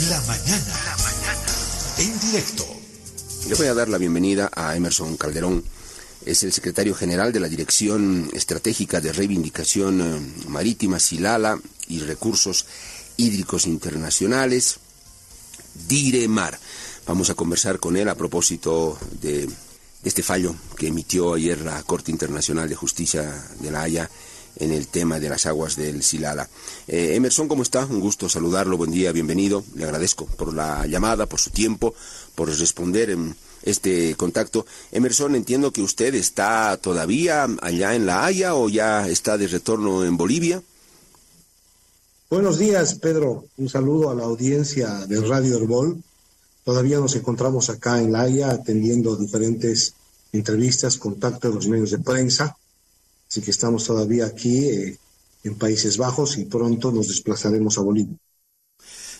La mañana. La mañana. En directo. Le voy a dar la bienvenida a Emerson Calderón. Es el secretario general de la Dirección Estratégica de Reivindicación eh, Marítima, Silala y Recursos Hídricos Internacionales, DIREMAR. Vamos a conversar con él a propósito de este fallo que emitió ayer la Corte Internacional de Justicia de la Haya en el tema de las aguas del Silala. Eh, Emerson, ¿cómo está? Un gusto saludarlo, buen día, bienvenido. Le agradezco por la llamada, por su tiempo, por responder en este contacto. Emerson, entiendo que usted está todavía allá en La Haya o ya está de retorno en Bolivia. Buenos días, Pedro. Un saludo a la audiencia de Radio Herbol. Todavía nos encontramos acá en La Haya atendiendo diferentes entrevistas, contactos de los medios de prensa. Así que estamos todavía aquí eh, en Países Bajos y pronto nos desplazaremos a Bolivia.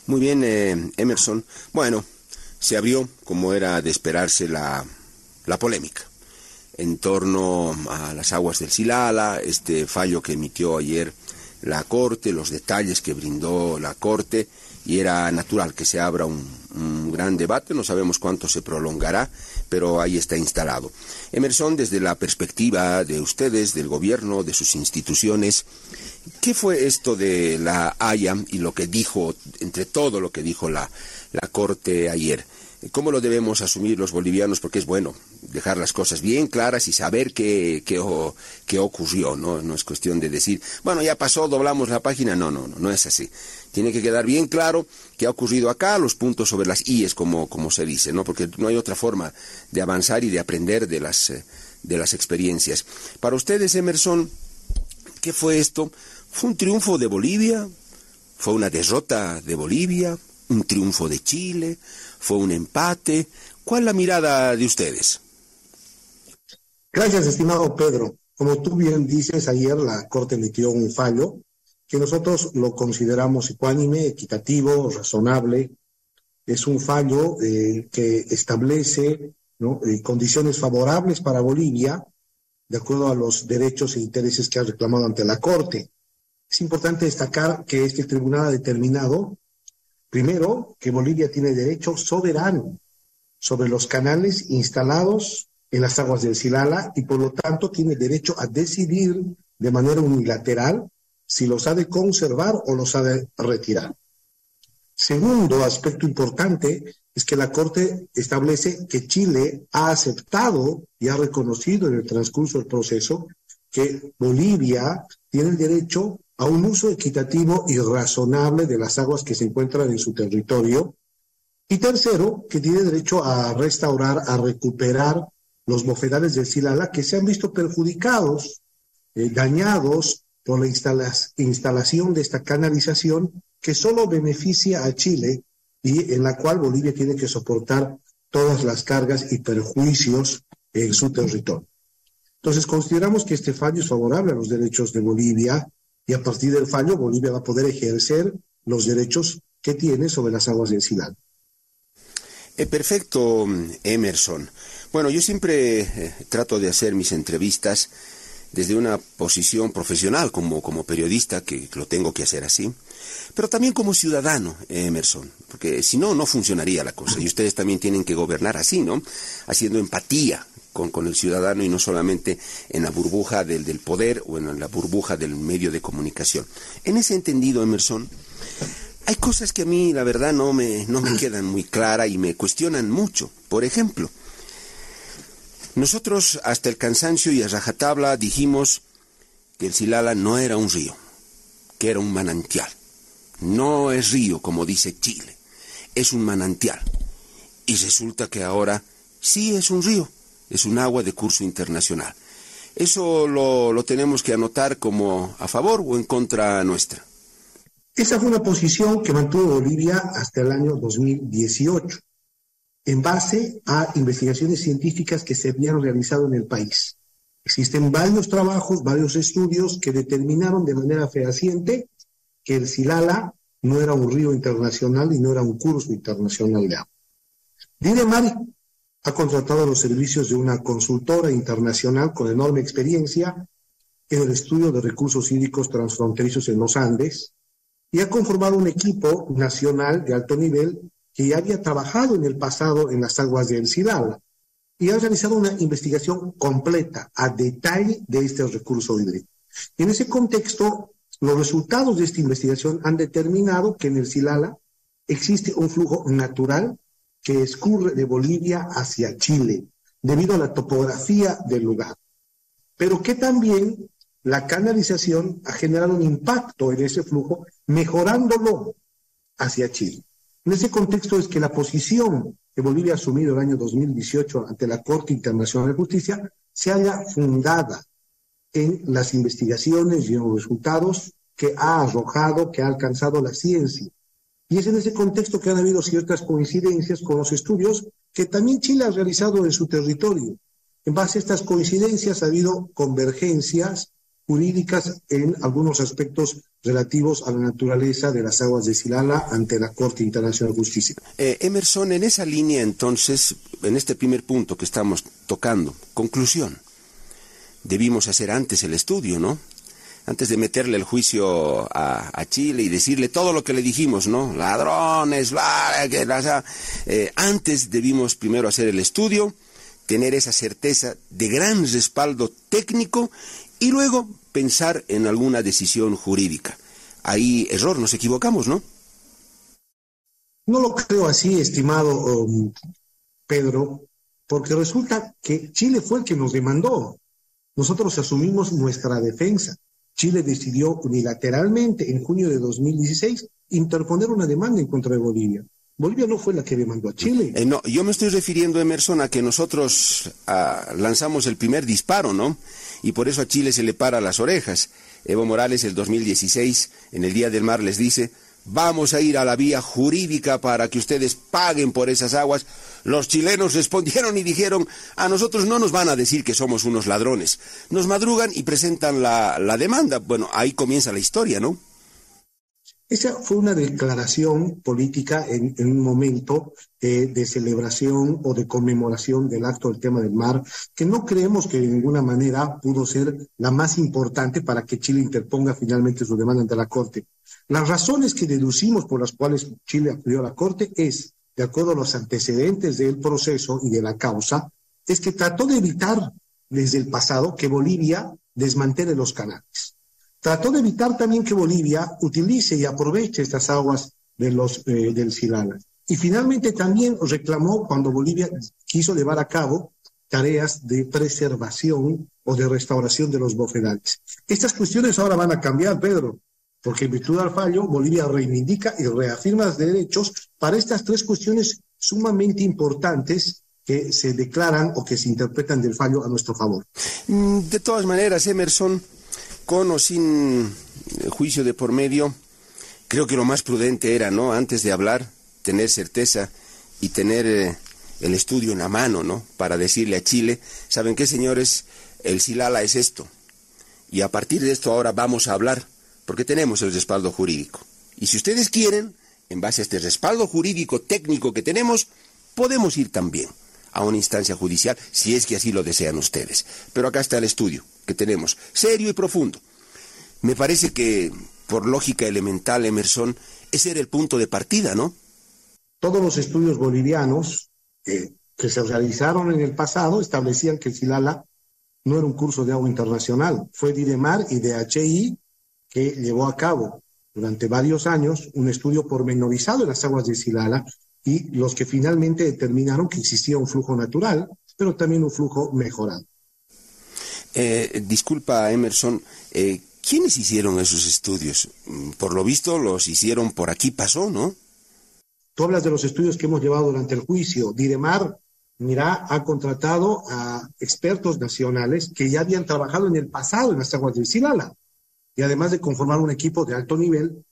Muy bien, eh, Emerson. Bueno, se abrió, como era de esperarse, la, la polémica en torno a las aguas del Silala, este fallo que emitió ayer la Corte, los detalles que brindó la Corte, y era natural que se abra un, gran debate, no sabemos cuánto se prolongará, pero ahí está instalado. Emerson, desde la perspectiva de ustedes, del gobierno, de sus instituciones, ¿qué fue esto de la Haya y lo que dijo, entre todo lo que dijo la, la Corte ayer? ¿Cómo lo debemos asumir los bolivianos? Porque es bueno dejar las cosas bien claras y saber qué, qué, qué ocurrió, ¿no? No es cuestión de decir, bueno, ya pasó, doblamos la página. No, no, no, no es así. Tiene que quedar bien claro qué ha ocurrido acá, los puntos sobre las IES, como, como se dice, ¿no? Porque no hay otra forma de avanzar y de aprender de las, de las experiencias. Para ustedes, Emerson, ¿qué fue esto? ¿Fue un triunfo de Bolivia? ¿Fue una derrota de Bolivia? ¿Un triunfo de Chile? ¿Fue un empate? ¿Cuál es la mirada de ustedes? Gracias, estimado Pedro. Como tú bien dices, ayer la Corte emitió un fallo que nosotros lo consideramos ecuánime, equitativo, razonable. Es un fallo eh, que establece eh, condiciones favorables para Bolivia de acuerdo a los derechos e intereses que ha reclamado ante la Corte. Es importante destacar que este tribunal ha determinado Primero, que Bolivia tiene derecho soberano sobre los canales instalados en las aguas del Silala y por lo tanto tiene derecho a decidir de manera unilateral si los ha de conservar o los ha de retirar. Segundo aspecto importante es que la Corte establece que Chile ha aceptado y ha reconocido en el transcurso del proceso que Bolivia tiene el derecho a un uso equitativo y razonable de las aguas que se encuentran en su territorio. Y tercero, que tiene derecho a restaurar, a recuperar los bofedales del Silala que se han visto perjudicados, eh, dañados por la instalación de esta canalización que solo beneficia a Chile y en la cual Bolivia tiene que soportar todas las cargas y perjuicios en su territorio. Entonces, consideramos que este fallo es favorable a los derechos de Bolivia, y a partir del fallo Bolivia va a poder ejercer los derechos que tiene sobre las aguas del Silal. Eh, perfecto, Emerson. Bueno, yo siempre eh, trato de hacer mis entrevistas desde una posición profesional como, como periodista, que lo tengo que hacer así, pero también como ciudadano, Emerson, porque si no, no funcionaría la cosa. Y ustedes también tienen que gobernar así, ¿no? Haciendo empatía con, con, el ciudadano y no solamente en la burbuja del, del, poder o en la burbuja del medio de comunicación. En ese entendido, Emerson, hay cosas que a mí, la verdad, no me, no me quedan muy claras y me cuestionan mucho. Por ejemplo, nosotros hasta el cansancio y a rajatabla dijimos que el Silala no era un río, que era un manantial. No es río, como dice Chile, es un manantial. Y resulta que ahora sí es un río es un agua de curso internacional. ¿Eso lo, lo, tenemos que anotar como a favor o en contra nuestra? Esa fue una posición que mantuvo Bolivia hasta el año 2018, en base a investigaciones científicas que se habían realizado en el país. Existen varios trabajos, varios estudios que determinaron de manera fehaciente que el Silala no era un río internacional y no era un curso internacional de agua. Didemar ha contratado los servicios de una consultora internacional con enorme experiencia en el estudio de recursos hídricos transfronterizos en los Andes y ha conformado un equipo nacional de alto nivel que ya había trabajado en el pasado en las aguas de Silala y ha realizado una investigación completa, a detalle, de este recurso hídrico. En ese contexto, los resultados de esta investigación han determinado que en el Silala existe un flujo natural que escurre de Bolivia hacia Chile, debido a la topografía del lugar, pero que también la canalización ha generado un impacto en ese flujo, mejorándolo hacia Chile. En ese contexto es que la posición que Bolivia ha asumido el año 2018 ante la Corte Internacional de Justicia se haya fundada en las investigaciones y en los resultados que ha arrojado, que ha alcanzado la ciencia. Y es en ese contexto que han habido ciertas coincidencias con los estudios que también Chile ha realizado en su territorio. En base a estas coincidencias ha habido convergencias jurídicas en algunos aspectos relativos a la naturaleza de las aguas de Silala ante la Corte Internacional de Justicia. Eh, Emerson, en esa línea entonces, en este primer punto que estamos tocando, conclusión, debimos hacer antes el estudio, ¿no? Antes de meterle el juicio a, Chile y decirle todo lo que le dijimos, ¿no? Ladrones, bla, que, eh, antes debimos primero hacer el estudio, tener esa certeza de gran respaldo técnico y luego pensar en alguna decisión jurídica. Ahí error, nos equivocamos, ¿no? No lo creo así, estimado um, Pedro, porque resulta que Chile fue el que nos demandó. Nosotros asumimos nuestra defensa. Chile decidió unilateralmente en junio de 2016 interponer una demanda en contra de Bolivia. Bolivia no fue la que demandó a Chile. Eh, no, yo me estoy refiriendo, Emerson, a que nosotros ah, lanzamos el primer disparo, ¿no? Y por eso a Chile se le para las orejas. Evo Morales, el 2016, en el Día del Mar, les dice, vamos a ir a la vía jurídica para que ustedes paguen por esas aguas. Los chilenos respondieron y dijeron, a nosotros no nos van a decir que somos unos ladrones. Nos madrugan y presentan la, la demanda. Bueno, ahí comienza la historia, ¿no? Esa fue una declaración política en, un momento eh, de celebración o de conmemoración del acto del tema del mar, que no creemos que de ninguna manera pudo ser la más importante para que Chile interponga finalmente su demanda ante la Corte. Las razones que deducimos por las cuales Chile acudió a la Corte es, de acuerdo a los antecedentes del proceso y de la causa, es que trató de evitar desde el pasado que Bolivia desmantele los canales trató de evitar también que Bolivia utilice y aproveche estas aguas de los, eh, del Silala. Y finalmente también reclamó cuando Bolivia quiso llevar a cabo tareas de preservación o de restauración de los bofedales. Estas cuestiones ahora van a cambiar, Pedro, porque en virtud del fallo, Bolivia reivindica y reafirma los derechos para estas tres cuestiones sumamente importantes que se declaran o que se interpretan del fallo a nuestro favor. Mm, de todas maneras, Emerson, con o sin eh, juicio de por medio, creo que lo más prudente era, ¿no? Antes de hablar, tener certeza y tener eh, el estudio en la mano, ¿no? Para decirle a Chile, ¿saben qué, señores? El Silala es esto. Y a partir de esto ahora vamos a hablar, porque tenemos el respaldo jurídico. Y si ustedes quieren, en base a este respaldo jurídico técnico que tenemos, podemos ir también a una instancia judicial, si es que así lo desean ustedes. Pero acá está el estudio que tenemos, serio y profundo. Me parece que, por lógica elemental, Emerson, ese era el punto de partida, ¿no? Todos los estudios bolivianos que se realizaron en el pasado establecían que el Silala no era un curso de agua internacional, fue Didemar y DHI que llevó a cabo durante varios años un estudio pormenorizado en las aguas de Silala y los que finalmente determinaron que existía un flujo natural, pero también un flujo mejorado. Eh, disculpa, Emerson, eh, ¿quiénes hicieron esos estudios? Mm, por lo visto los hicieron por aquí pasó, ¿no? Tú hablas de los estudios que hemos llevado durante el juicio. Didemar, mira, ha contratado a expertos nacionales que ya habían trabajado en el pasado en las aguas del Silala. Y además de conformar un equipo de alto nivel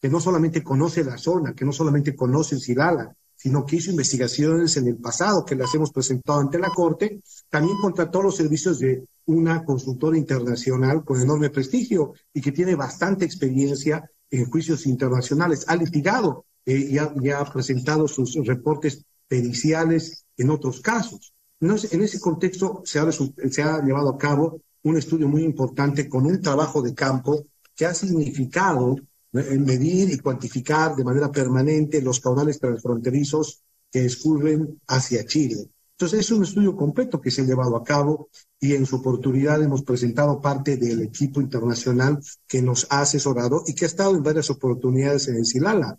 que no solamente conoce la zona, que no solamente conoce el Silala, sino que hizo investigaciones en el pasado que las hemos presentado ante la Corte, también contrató los servicios de una consultora internacional con enorme prestigio y que tiene bastante experiencia en juicios internacionales. Ha litigado eh, y, ha, presentado sus reportes periciales en otros casos. en ese contexto se ha, se ha llevado a cabo un estudio muy importante con un trabajo de campo que ha significado medir y cuantificar de manera permanente los caudales transfronterizos que escurren hacia Chile. Entonces es un estudio completo que se ha llevado a cabo y en su oportunidad hemos presentado parte del equipo internacional que nos ha asesorado y que ha estado en varias oportunidades en el Silala.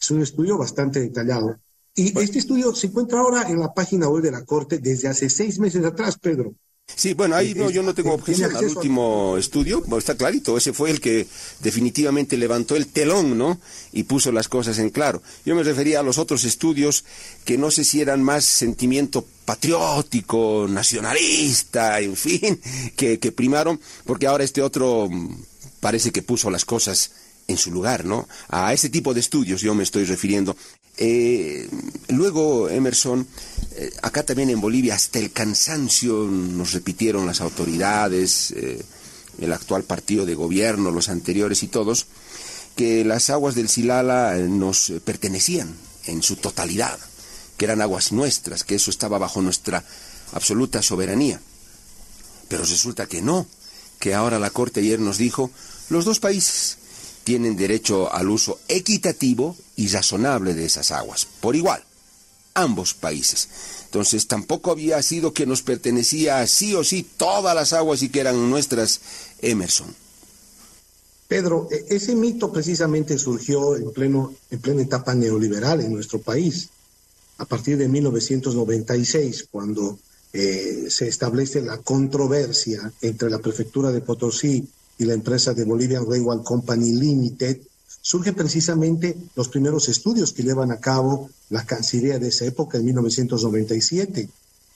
Es un estudio bastante detallado. Y este estudio se encuentra ahora en la página web de la Corte desde hace seis meses atrás, Pedro. Sí, bueno, ahí no, yo no tengo objeción al último estudio, está clarito, ese fue el que definitivamente levantó el telón, ¿no? Y puso las cosas en claro. Yo me refería a los otros estudios que no sé si eran más sentimiento patriótico, nacionalista, en fin, que, que primaron, porque ahora este otro mm, parece que puso las cosas en su lugar, ¿no? A ese tipo de estudios yo me estoy refiriendo. Eh, luego, Emerson, eh, acá también en Bolivia, hasta el cansancio nos repitieron las autoridades, eh, el actual partido de gobierno, los anteriores y todos, que las aguas del Silala nos pertenecían en su totalidad, que eran aguas nuestras, que eso estaba bajo nuestra absoluta soberanía. Pero resulta que no, que ahora la Corte ayer nos dijo, los dos países tienen derecho al uso equitativo y razonable de esas aguas, por igual, ambos países. Entonces tampoco había sido que nos pertenecía sí o sí todas las aguas y que eran nuestras, Emerson. Pedro, e, ese mito precisamente surgió en, pleno, en plena etapa neoliberal en nuestro país, a partir de 1996, cuando eh, se establece la controversia entre la prefectura de Potosí y la empresa de Bolivian Railway Company Limited, surgen precisamente los primeros estudios que llevan a cabo la Cancillería de esa época, en 1997,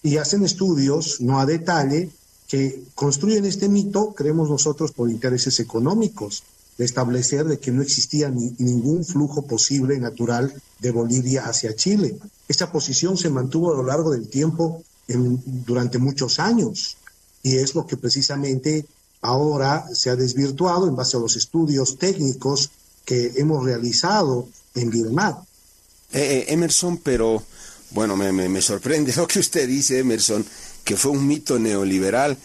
y hacen estudios, no a detalle, que construyen este mito, creemos nosotros, por intereses económicos, de establecer de que no existía ningún flujo posible natural de Bolivia hacia Chile. Esta posición se mantuvo a lo largo del tiempo durante muchos años y es lo que precisamente ahora se ha desvirtuado en base a los estudios técnicos que hemos realizado en Birmat. Eh, eh, Emerson, pero bueno, me, me, sorprende lo que usted dice, Emerson, que fue un mito neoliberal.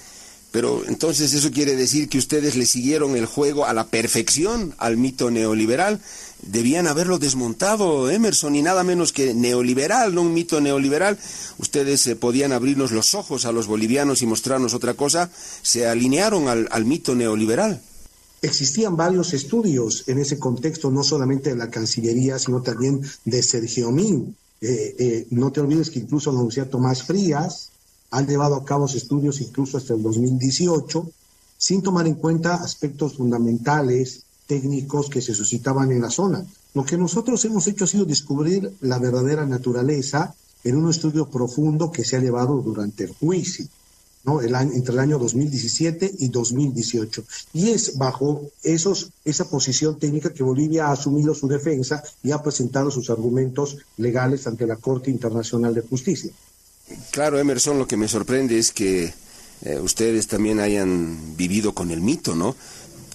Pero entonces eso quiere decir que ustedes le siguieron el juego a la perfección al mito neoliberal debían haberlo desmontado Emerson y nada menos que neoliberal, no un mito neoliberal. Ustedes eh, podían abrirnos los ojos a los bolivianos y mostrarnos otra cosa, se alinearon al, mito neoliberal. Existían varios estudios en ese contexto, no solamente de la Cancillería, sino también de Sergio Min. Eh, eh, no te olvides que incluso la Universidad Tomás Frías ha llevado a cabo estudios incluso hasta el 2018, sin tomar en cuenta aspectos fundamentales técnicos que se suscitaban en la zona. Lo que nosotros hemos hecho ha sido descubrir la verdadera naturaleza en un estudio profundo que se ha llevado durante el juicio, ¿no? el año, entre el año 2017 y 2018. Y es bajo esos, esa posición técnica que Bolivia ha asumido su defensa y ha presentado sus argumentos legales ante la Corte Internacional de Justicia. Claro, Emerson, lo que me sorprende es que eh, ustedes también hayan vivido con el mito, ¿no?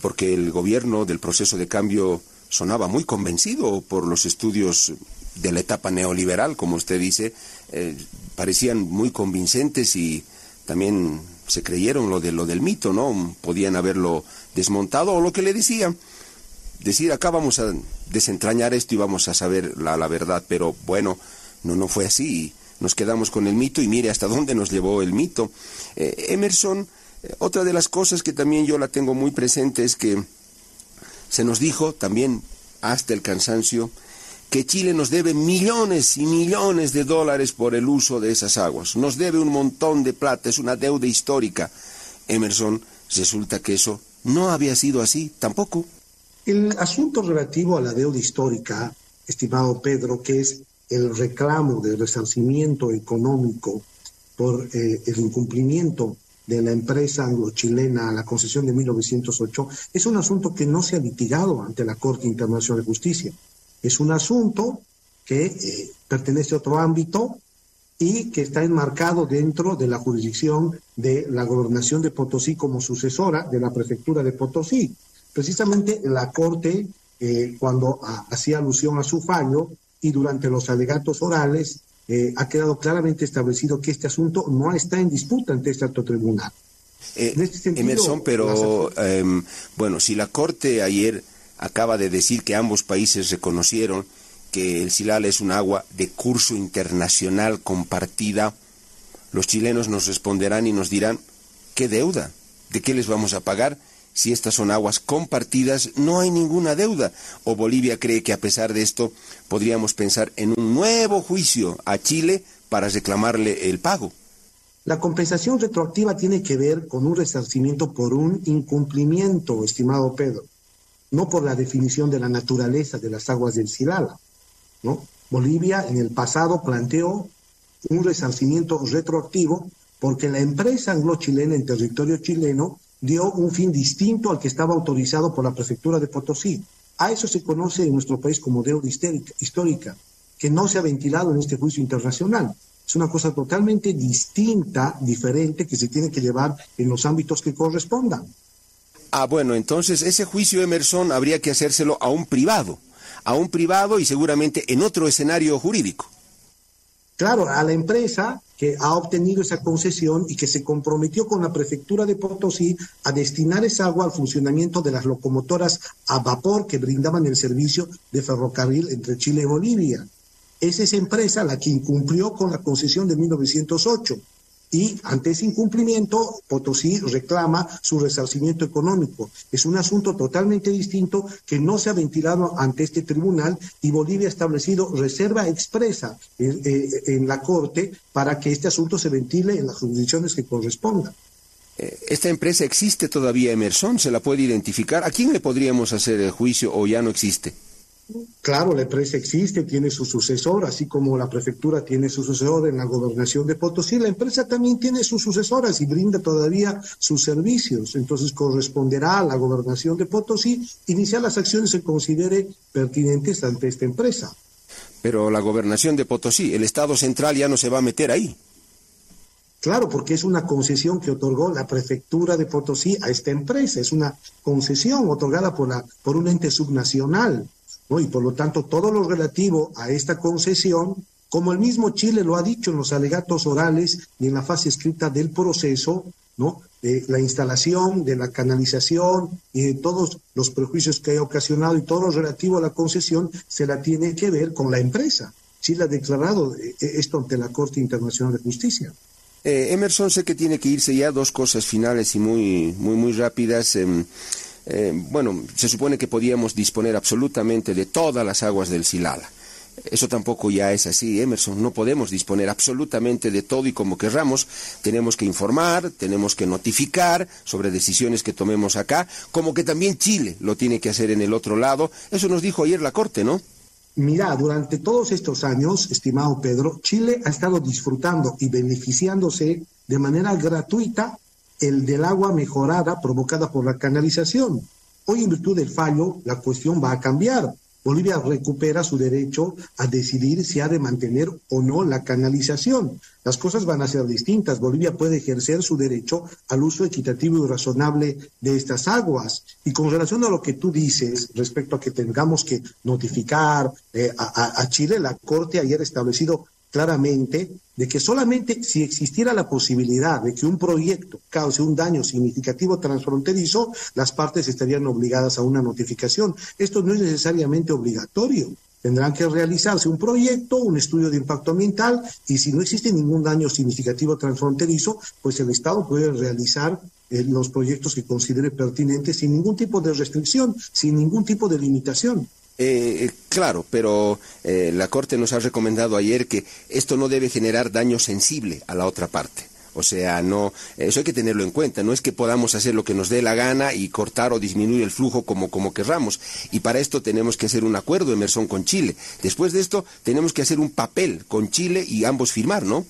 porque el gobierno del proceso de cambio sonaba muy convencido por los estudios de la etapa neoliberal, como usted dice, eh, parecían muy convincentes y también se creyeron lo de lo del mito, ¿no? Podían haberlo desmontado o lo que le decían. Decir, acá vamos a desentrañar esto y vamos a saber la, la verdad, pero bueno, no, no fue así. Nos quedamos con el mito y mire hasta dónde nos llevó el mito. Eh, Emerson otra de las cosas que también yo la tengo muy presente es que se nos dijo también hasta el cansancio que Chile nos debe millones y millones de dólares por el uso de esas aguas. Nos debe un montón de plata, es una deuda histórica. Emerson, resulta que eso no había sido así tampoco. El asunto relativo a la deuda histórica, estimado Pedro, que es el reclamo de resarcimiento económico por eh, el incumplimiento de la empresa anglo-chilena, la concesión de 1908, es un asunto que no se ha litigado ante la Corte Internacional de Justicia. Es un asunto que eh, pertenece a otro ámbito y que está enmarcado dentro de la jurisdicción de la gobernación de Potosí como sucesora de la prefectura de Potosí. Precisamente la Corte, eh, cuando hacía alusión a su fallo y durante los alegatos orales, eh, ha quedado claramente establecido que este asunto no está en disputa ante este alto tribunal. Eh, este Emerson, pero em, bueno, si la Corte ayer acaba de decir que ambos países reconocieron que el Silala es un agua de curso internacional compartida, los chilenos nos responderán y nos dirán, ¿qué deuda? ¿De qué les vamos a pagar? Si estas son aguas compartidas, no hay ninguna deuda. O Bolivia cree que a pesar de esto podríamos pensar en un nuevo juicio a Chile para reclamarle el pago. La compensación retroactiva tiene que ver con un resarcimiento por un incumplimiento, estimado Pedro, no por la definición de la naturaleza de las aguas del Silala. ¿no? Bolivia en el pasado planteó un resarcimiento retroactivo porque la empresa anglo-chilena en territorio chileno dio un fin distinto al que estaba autorizado por la prefectura de Potosí. A eso se conoce en nuestro país como deuda histórica, que no se ha ventilado en este juicio internacional. Es una cosa totalmente distinta, diferente, que se tiene que llevar en los ámbitos que correspondan. Ah, bueno, entonces ese juicio Emerson habría que hacérselo a un privado, a un privado y seguramente en otro escenario jurídico. Claro, a la empresa que ha obtenido esa concesión y que se comprometió con la prefectura de Potosí a destinar esa agua al funcionamiento de las locomotoras a vapor que brindaban el servicio de ferrocarril entre Chile y Bolivia. Es esa empresa la que incumplió con la concesión de 1908 y ante ese incumplimiento Potosí reclama su resarcimiento económico. Es un asunto totalmente distinto que no se ha ventilado ante este tribunal y Bolivia ha establecido reserva expresa en, eh, la Corte para que este asunto se ventile en las jurisdicciones que correspondan. Eh, ¿Esta empresa existe todavía, Emerson? ¿Se la puede identificar? ¿A quién le podríamos hacer el juicio o ya no existe? Claro, la empresa existe, tiene su sucesor, así como la prefectura tiene su sucesor en la gobernación de Potosí, la empresa también tiene sus sucesoras y brinda todavía sus servicios. Entonces corresponderá a la gobernación de Potosí iniciar las acciones que considere pertinentes ante esta empresa. Pero la gobernación de Potosí, el Estado central ya no se va a meter ahí. Claro, porque es una concesión que otorgó la prefectura de Potosí a esta empresa, es una concesión otorgada por, la, por un ente subnacional. Y por lo tanto, todo lo relativo a esta concesión, como el mismo Chile lo ha dicho en los alegatos orales y en la fase escrita del proceso, ¿no? De la instalación, de la canalización y de todos los prejuicios que ha ocasionado y todo lo relativo a la concesión se la tiene que ver con la empresa. Chile ha declarado eh, esto ante la Corte Internacional de Justicia. Eh, Emerson, sé que tiene que irse ya dos cosas finales y muy, muy, muy rápidas. Em, eh, bueno, se supone que podíamos disponer absolutamente de todas las aguas del Silala. Eso tampoco ya es así, Emerson. No podemos disponer absolutamente de todo y como querramos. Tenemos que informar, tenemos que notificar sobre decisiones que tomemos acá, como que también Chile lo tiene que hacer en el otro lado. Eso nos dijo ayer la Corte, ¿no? Mira, durante todos estos años, estimado Pedro, Chile ha estado disfrutando y beneficiándose de manera gratuita el del agua mejorada provocada por la canalización. Hoy, en virtud del fallo, la cuestión va a cambiar. Bolivia recupera su derecho a decidir si ha de mantener o no la canalización. Las cosas van a ser distintas. Bolivia puede ejercer su derecho al uso equitativo y razonable de estas aguas. Y con relación a lo que tú dices respecto a que tengamos que notificar eh, a, a Chile, la Corte ayer ha establecido claramente de que solamente si existiera la posibilidad de que un proyecto cause un daño significativo transfronterizo, las partes estarían obligadas a una notificación. Esto no es necesariamente obligatorio. Tendrán que realizarse un proyecto, un estudio de impacto ambiental y si no existe ningún daño significativo transfronterizo, pues el Estado puede realizar eh, los proyectos que considere pertinentes sin ningún tipo de restricción, sin ningún tipo de limitación. Eh, eh, claro, pero eh, la Corte nos ha recomendado ayer que esto no debe generar daño sensible a la otra parte. O sea, no, eso hay que tenerlo en cuenta. No es que podamos hacer lo que nos dé la gana y cortar o disminuir el flujo como, como querramos. Y para esto tenemos que hacer un acuerdo, Emerson, con Chile. Después de esto, tenemos que hacer un papel con Chile y ambos firmar, ¿no?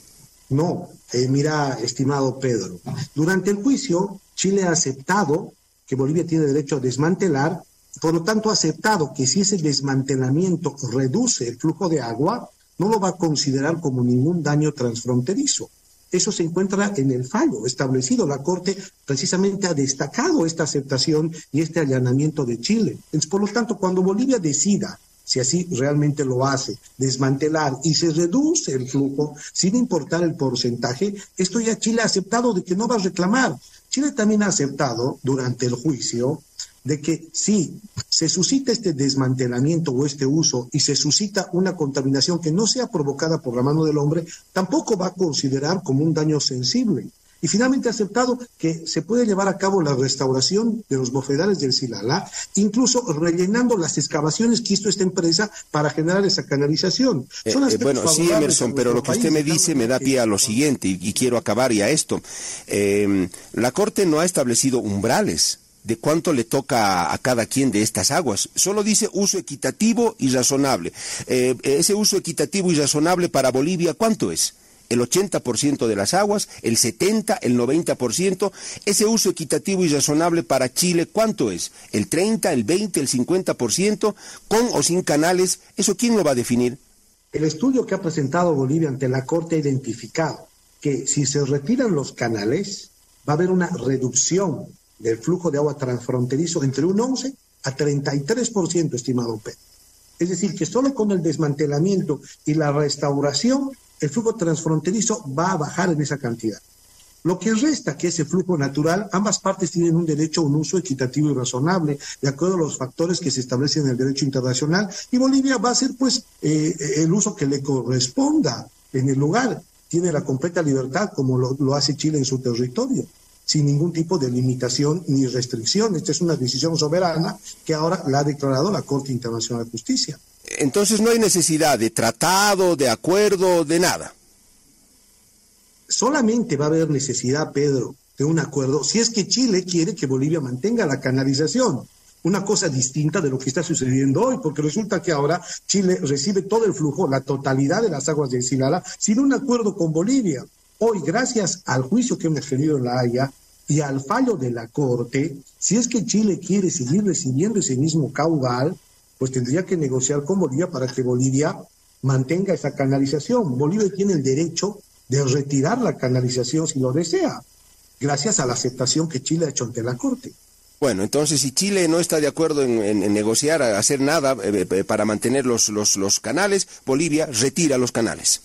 No, mira, estimado Pedro, durante el juicio, Chile ha aceptado que Bolivia tiene derecho a desmantelar por lo tanto, ha aceptado que si ese desmantelamiento reduce el flujo de agua, no lo va a considerar como ningún daño transfronterizo. Eso se encuentra en el fallo establecido. La Corte precisamente ha destacado esta aceptación y este allanamiento de Chile. por lo tanto, cuando Bolivia decida si así realmente lo hace, desmantelar y se reduce el flujo sin importar el porcentaje, esto ya Chile ha aceptado de que no va a reclamar. Chile también ha aceptado durante el juicio de que si se suscita este desmantelamiento o este uso y se suscita una contaminación que no sea provocada por la mano del hombre, tampoco va a considerar como un daño sensible. Y finalmente ha aceptado que se puede llevar a cabo la restauración de los bofedales del Silala, incluso rellenando las excavaciones que hizo esta empresa para generar esa canalización. Eh, eh, bueno, sí, Emerson, pero lo que usted me dice me da pie a lo siguiente y, quiero acabar ya esto. Em, la Corte no ha establecido umbrales de cuánto le toca a cada quien de estas aguas. Solo dice uso equitativo y razonable. Eh, ese uso equitativo y razonable para Bolivia, ¿cuánto es? El 80% de las aguas, el 70, el 90%. Ese uso equitativo y razonable para Chile, ¿cuánto es? ¿El 30, el 20, el 50%? ¿Con o sin canales? ¿Eso quién lo va a definir? El estudio que ha presentado Bolivia ante la Corte ha identificado que si se retiran los canales, va a haber una reducción del flujo de agua transfronterizo entre un 11 a 33%, estimado Pedro. Es decir, que solo con el desmantelamiento y la restauración el flujo transfronterizo va a bajar en esa cantidad. Lo que resta, que es el flujo natural, ambas partes tienen un derecho a un uso equitativo y razonable, de acuerdo a los factores que se establecen en el derecho internacional, y Bolivia va a hacer, pues, eh, el uso que le corresponda en el lugar. Tiene la completa libertad, como lo hace Chile en su territorio, sin ningún tipo de limitación ni restricción. Esta es una decisión soberana que ahora la ha declarado la Corte Internacional de Justicia. Entonces no hay necesidad de tratado, de acuerdo, de nada. Solamente va a haber necesidad, Pedro, de un acuerdo si es que Chile quiere que Bolivia mantenga la canalización. Una cosa distinta de lo que está sucediendo hoy, porque resulta que ahora Chile recibe todo el flujo, la totalidad de las aguas de Silala, sin un acuerdo con Bolivia. Hoy, gracias al juicio que hemos tenido en La Haya y al fallo de la Corte, si es que Chile quiere seguir recibiendo ese mismo caudal, pues tendría que negociar con Bolivia para que Bolivia mantenga esa canalización. Bolivia tiene el derecho de retirar la canalización si lo desea, gracias a la aceptación que Chile ha hecho ante la Corte. Bueno, entonces si Chile no está de acuerdo en, negociar, hacer nada eh, eh, para mantener los, los, los, canales, Bolivia retira los canales.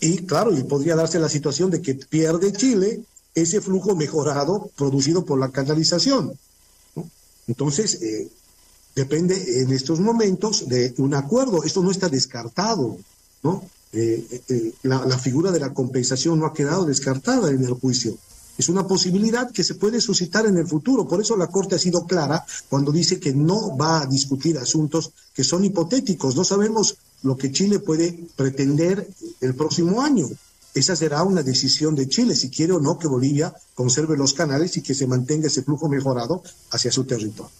Y claro, y podría darse la situación de que pierde Chile ese flujo mejorado producido por la canalización. Entonces, eh, depende en estos momentos de un acuerdo. Esto no está descartado, ¿no? Eh, eh, eh, la, figura de la compensación no ha quedado descartada en el juicio. Es una posibilidad que se puede suscitar en el futuro. Por eso la Corte ha sido clara cuando dice que no va a discutir asuntos que son hipotéticos. No sabemos lo que Chile puede pretender el próximo año. Esa será una decisión de Chile, si quiere o no que Bolivia conserve los canales y que se mantenga ese flujo mejorado hacia su territorio.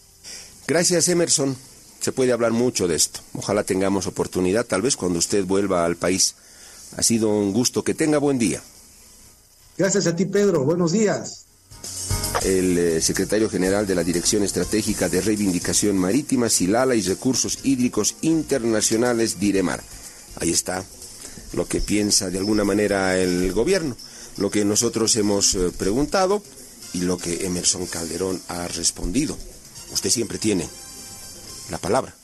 Gracias, Emerson. Se puede hablar mucho de esto. Ojalá tengamos oportunidad, tal vez cuando usted vuelva al país. Ha sido un gusto. Que tenga buen día. Gracias a ti, Pedro. Buenos días. El eh, secretario general de la Dirección Estratégica de Reivindicación Marítima, Silala y Recursos Hídricos Internacionales, Diremar. Ahí está lo que piensa de alguna manera el gobierno, lo que nosotros hemos eh, preguntado y lo que Emerson Calderón ha respondido. Usted siempre tiene la palabra.